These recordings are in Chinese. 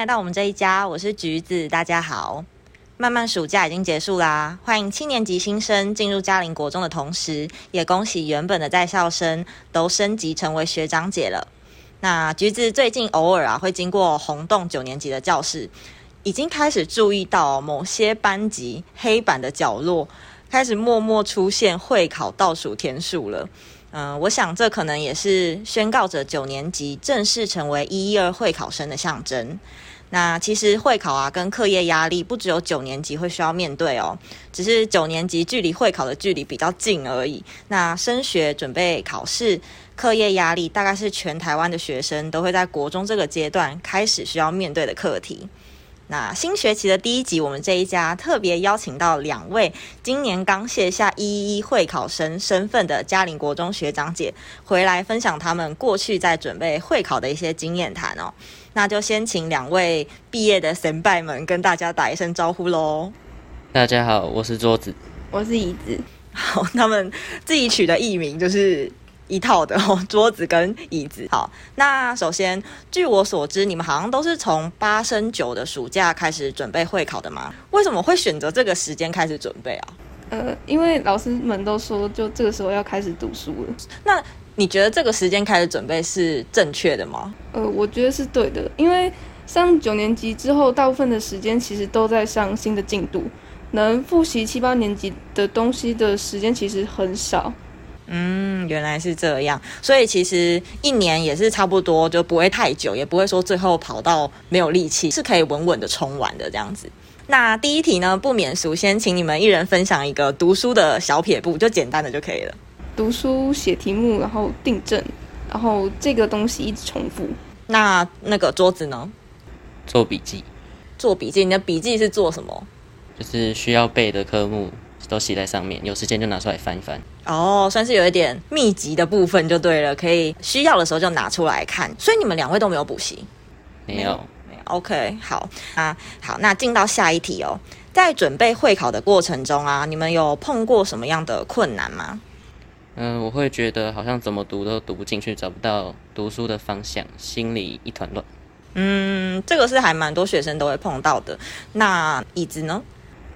来到我们这一家，我是橘子，大家好。慢慢暑假已经结束啦，欢迎七年级新生进入嘉陵国中的同时，也恭喜原本的在校生都升级成为学长姐了。那橘子最近偶尔啊会经过红洞九年级的教室，已经开始注意到某些班级黑板的角落开始默默出现会考倒数天数了。嗯，我想这可能也是宣告着九年级正式成为一一二会考生的象征。那其实会考啊，跟课业压力不只有九年级会需要面对哦，只是九年级距离会考的距离比较近而已。那升学准备考试，课业压力大概是全台湾的学生都会在国中这个阶段开始需要面对的课题。那新学期的第一集，我们这一家特别邀请到两位今年刚卸下一一会考生身份的嘉陵国中学长姐，回来分享他们过去在准备会考的一些经验谈哦。那就先请两位毕业的神拜们跟大家打一声招呼喽。大家好，我是桌子，我是椅子。好，他们自己取的艺名就是一套的 哦，桌子跟椅子。好，那首先，据我所知，你们好像都是从八升九的暑假开始准备会考的吗？为什么会选择这个时间开始准备啊？呃，因为老师们都说，就这个时候要开始读书了。那你觉得这个时间开始准备是正确的吗？呃，我觉得是对的，因为上九年级之后，大部分的时间其实都在上新的进度，能复习七八年级的东西的时间其实很少。嗯，原来是这样，所以其实一年也是差不多，就不会太久，也不会说最后跑到没有力气，是可以稳稳的冲完的这样子。那第一题呢，不免俗，先请你们一人分享一个读书的小撇步，就简单的就可以了。读书写题目，然后订正，然后这个东西一直重复。那那个桌子呢？做笔记。做笔记，你的笔记是做什么？就是需要背的科目都写在上面，有时间就拿出来翻一翻。哦，算是有一点密集的部分就对了，可以需要的时候就拿出来看。所以你们两位都没有补习？没有，没有。OK，好啊，好，那进到下一题哦。在准备会考的过程中啊，你们有碰过什么样的困难吗？嗯，我会觉得好像怎么读都读不进去，找不到读书的方向，心里一团乱。嗯，这个是还蛮多学生都会碰到的。那椅子呢？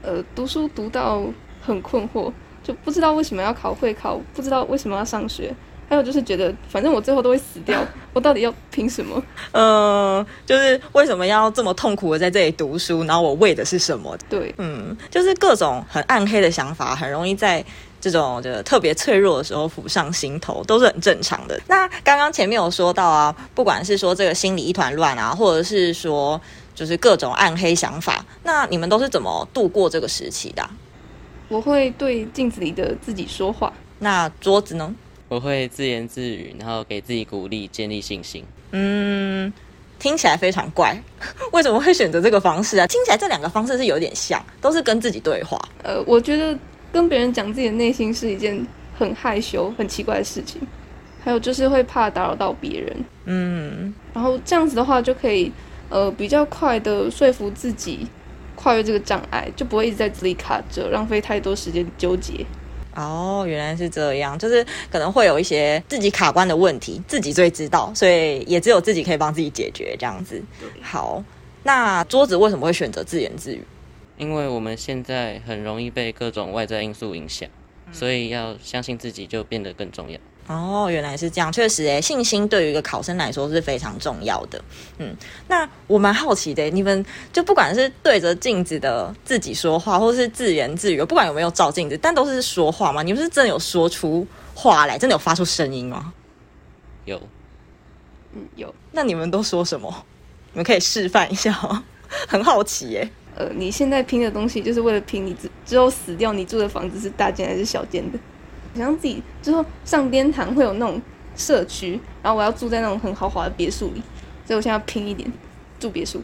呃，读书读到很困惑，就不知道为什么要考会考，不知道为什么要上学，还有就是觉得反正我最后都会死掉，我到底要凭什么？嗯，就是为什么要这么痛苦的在这里读书？然后我为的是什么？对，嗯，就是各种很暗黑的想法，很容易在。这种就特别脆弱的时候浮上心头都是很正常的。那刚刚前面有说到啊，不管是说这个心里一团乱啊，或者是说就是各种暗黑想法，那你们都是怎么度过这个时期的？我会对镜子里的自己说话。那桌子呢？我会自言自语，然后给自己鼓励，建立信心。嗯，听起来非常怪，为什么会选择这个方式啊？听起来这两个方式是有点像，都是跟自己对话。呃，我觉得。跟别人讲自己的内心是一件很害羞、很奇怪的事情，还有就是会怕打扰到别人，嗯，然后这样子的话就可以，呃，比较快的说服自己跨越这个障碍，就不会一直在这里卡着，浪费太多时间纠结。哦，原来是这样，就是可能会有一些自己卡关的问题，自己最知道，所以也只有自己可以帮自己解决这样子。好，那桌子为什么会选择自言自语？因为我们现在很容易被各种外在因素影响，所以要相信自己就变得更重要。哦，原来是这样，确实诶，信心对于一个考生来说是非常重要的。嗯，那我蛮好奇的，你们就不管是对着镜子的自己说话，或是自言自语，不管有没有照镜子，但都是说话吗？你们是真的有说出话来，真的有发出声音吗？有，嗯，有。那你们都说什么？你们可以示范一下吗？很好奇耶。呃，你现在拼的东西就是为了拼你之之后死掉，你住的房子是大间还是小间的？想自己之后上天堂会有那种社区，然后我要住在那种很豪华的别墅里，所以我现在要拼一点住别墅。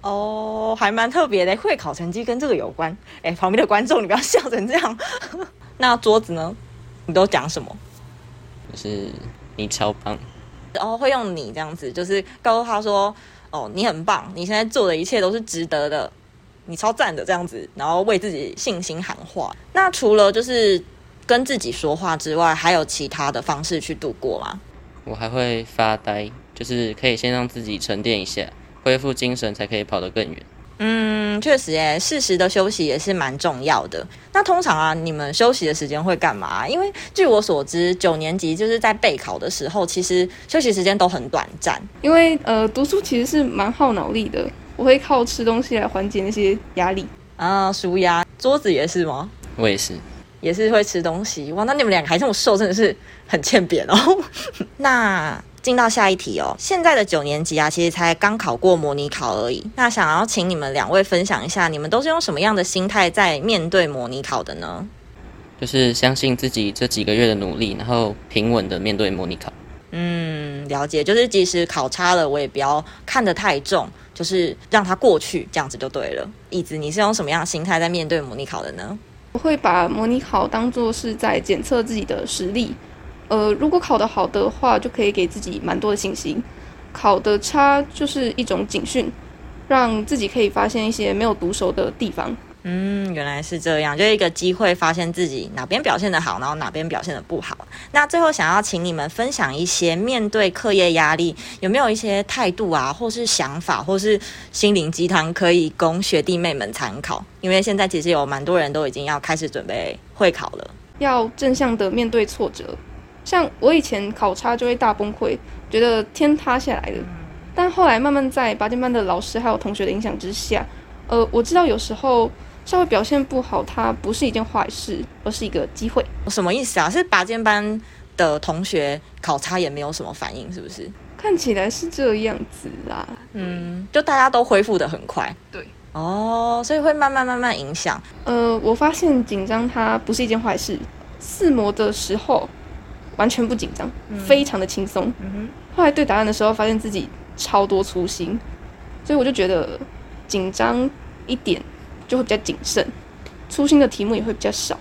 哦，还蛮特别的，会考成绩跟这个有关。哎，旁边的观众，你不要笑成这样。那桌子呢？你都讲什么？就是你超棒。然后会用你这样子，就是告诉他说。哦，你很棒，你现在做的一切都是值得的，你超赞的这样子，然后为自己信心喊话。那除了就是跟自己说话之外，还有其他的方式去度过吗？我还会发呆，就是可以先让自己沉淀一下，恢复精神才可以跑得更远。嗯，确实诶，适时的休息也是蛮重要的。那通常啊，你们休息的时间会干嘛？因为据我所知，九年级就是在备考的时候，其实休息时间都很短暂。因为呃，读书其实是蛮耗脑力的，我会靠吃东西来缓解那些压力啊，舒压。桌子也是吗？我也是，也是会吃东西。哇，那你们两个还这么瘦，真的是很欠扁哦。那。进到下一题哦，现在的九年级啊，其实才刚考过模拟考而已。那想要请你们两位分享一下，你们都是用什么样的心态在面对模拟考的呢？就是相信自己这几个月的努力，然后平稳的面对模拟考。嗯，了解，就是即使考差了，我也不要看得太重，就是让它过去，这样子就对了。椅子，你是用什么样的心态在面对模拟考的呢？我会把模拟考当做是在检测自己的实力。呃，如果考得好的话，就可以给自己蛮多的信心；考得差就是一种警讯，让自己可以发现一些没有读熟的地方。嗯，原来是这样，就一个机会发现自己哪边表现得好，然后哪边表现得不好。那最后想要请你们分享一些面对课业压力有没有一些态度啊，或是想法，或是心灵鸡汤可以供学弟妹们参考？因为现在其实有蛮多人都已经要开始准备会考了，要正向的面对挫折。像我以前考差就会大崩溃，觉得天塌下来了。但后来慢慢在八尖班的老师还有同学的影响之下，呃，我知道有时候稍微表现不好，它不是一件坏事，而是一个机会。什么意思啊？是拔尖班的同学考差也没有什么反应，是不是？看起来是这样子啦。嗯，就大家都恢复的很快。对。哦，所以会慢慢慢慢影响。呃，我发现紧张它不是一件坏事。四模的时候。完全不紧张，非常的轻松。嗯后来对答案的时候，发现自己超多粗心，所以我就觉得紧张一点就会比较谨慎，粗心的题目也会比较少。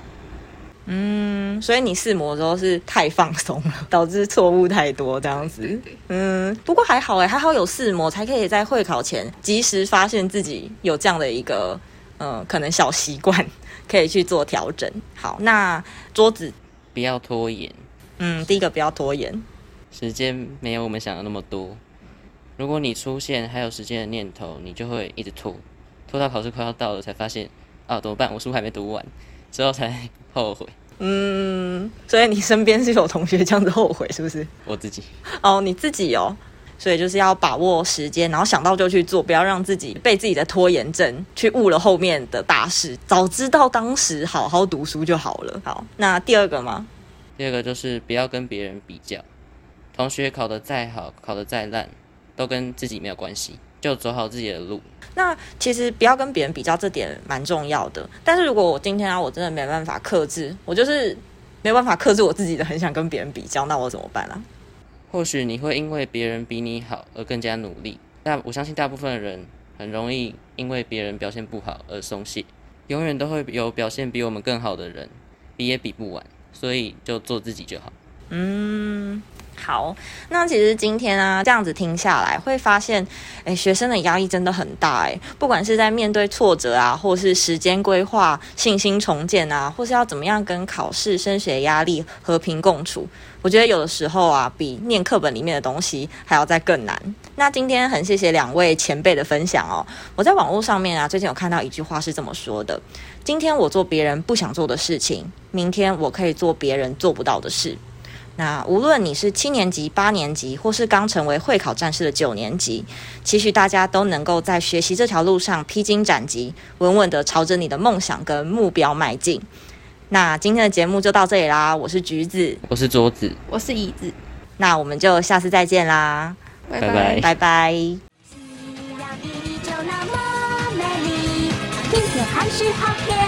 嗯，所以你试模的时候是太放松了，导致错误太多这样子。嗯，不过还好哎，还好有试模，才可以在会考前及时发现自己有这样的一个呃可能小习惯，可以去做调整。好，那桌子不要拖延。嗯，第一个不要拖延，时间没有我们想的那么多。如果你出现还有时间的念头，你就会一直拖，拖到考试快要到了才发现啊，怎么办？我书还没读完，之后才后悔。嗯，所以你身边是有同学这样子后悔，是不是？我自己。哦，你自己哦，所以就是要把握时间，然后想到就去做，不要让自己被自己的拖延症去误了后面的大事。早知道当时好好读书就好了。好，那第二个吗？第二个就是不要跟别人比较，同学考得再好，考得再烂，都跟自己没有关系，就走好自己的路。那其实不要跟别人比较，这点蛮重要的。但是如果我今天啊，我真的没办法克制，我就是没办法克制我自己的，很想跟别人比较，那我怎么办啊？或许你会因为别人比你好而更加努力，但我相信大部分的人很容易因为别人表现不好而松懈，永远都会有表现比我们更好的人，比也比不完。所以就做自己就好。嗯，好。那其实今天啊，这样子听下来，会发现，哎，学生的压力真的很大。哎，不管是在面对挫折啊，或是时间规划、信心重建啊，或是要怎么样跟考试、升学压力和平共处，我觉得有的时候啊，比念课本里面的东西还要再更难。那今天很谢谢两位前辈的分享哦。我在网络上面啊，最近有看到一句话是这么说的：今天我做别人不想做的事情。明天我可以做别人做不到的事。那无论你是七年级、八年级，或是刚成为会考战士的九年级，期许大家都能够在学习这条路上披荆斩棘，稳稳的朝着你的梦想跟目标迈进。那今天的节目就到这里啦，我是橘子，我是桌子，我是椅子。那我们就下次再见啦，拜拜拜拜。还是好天气。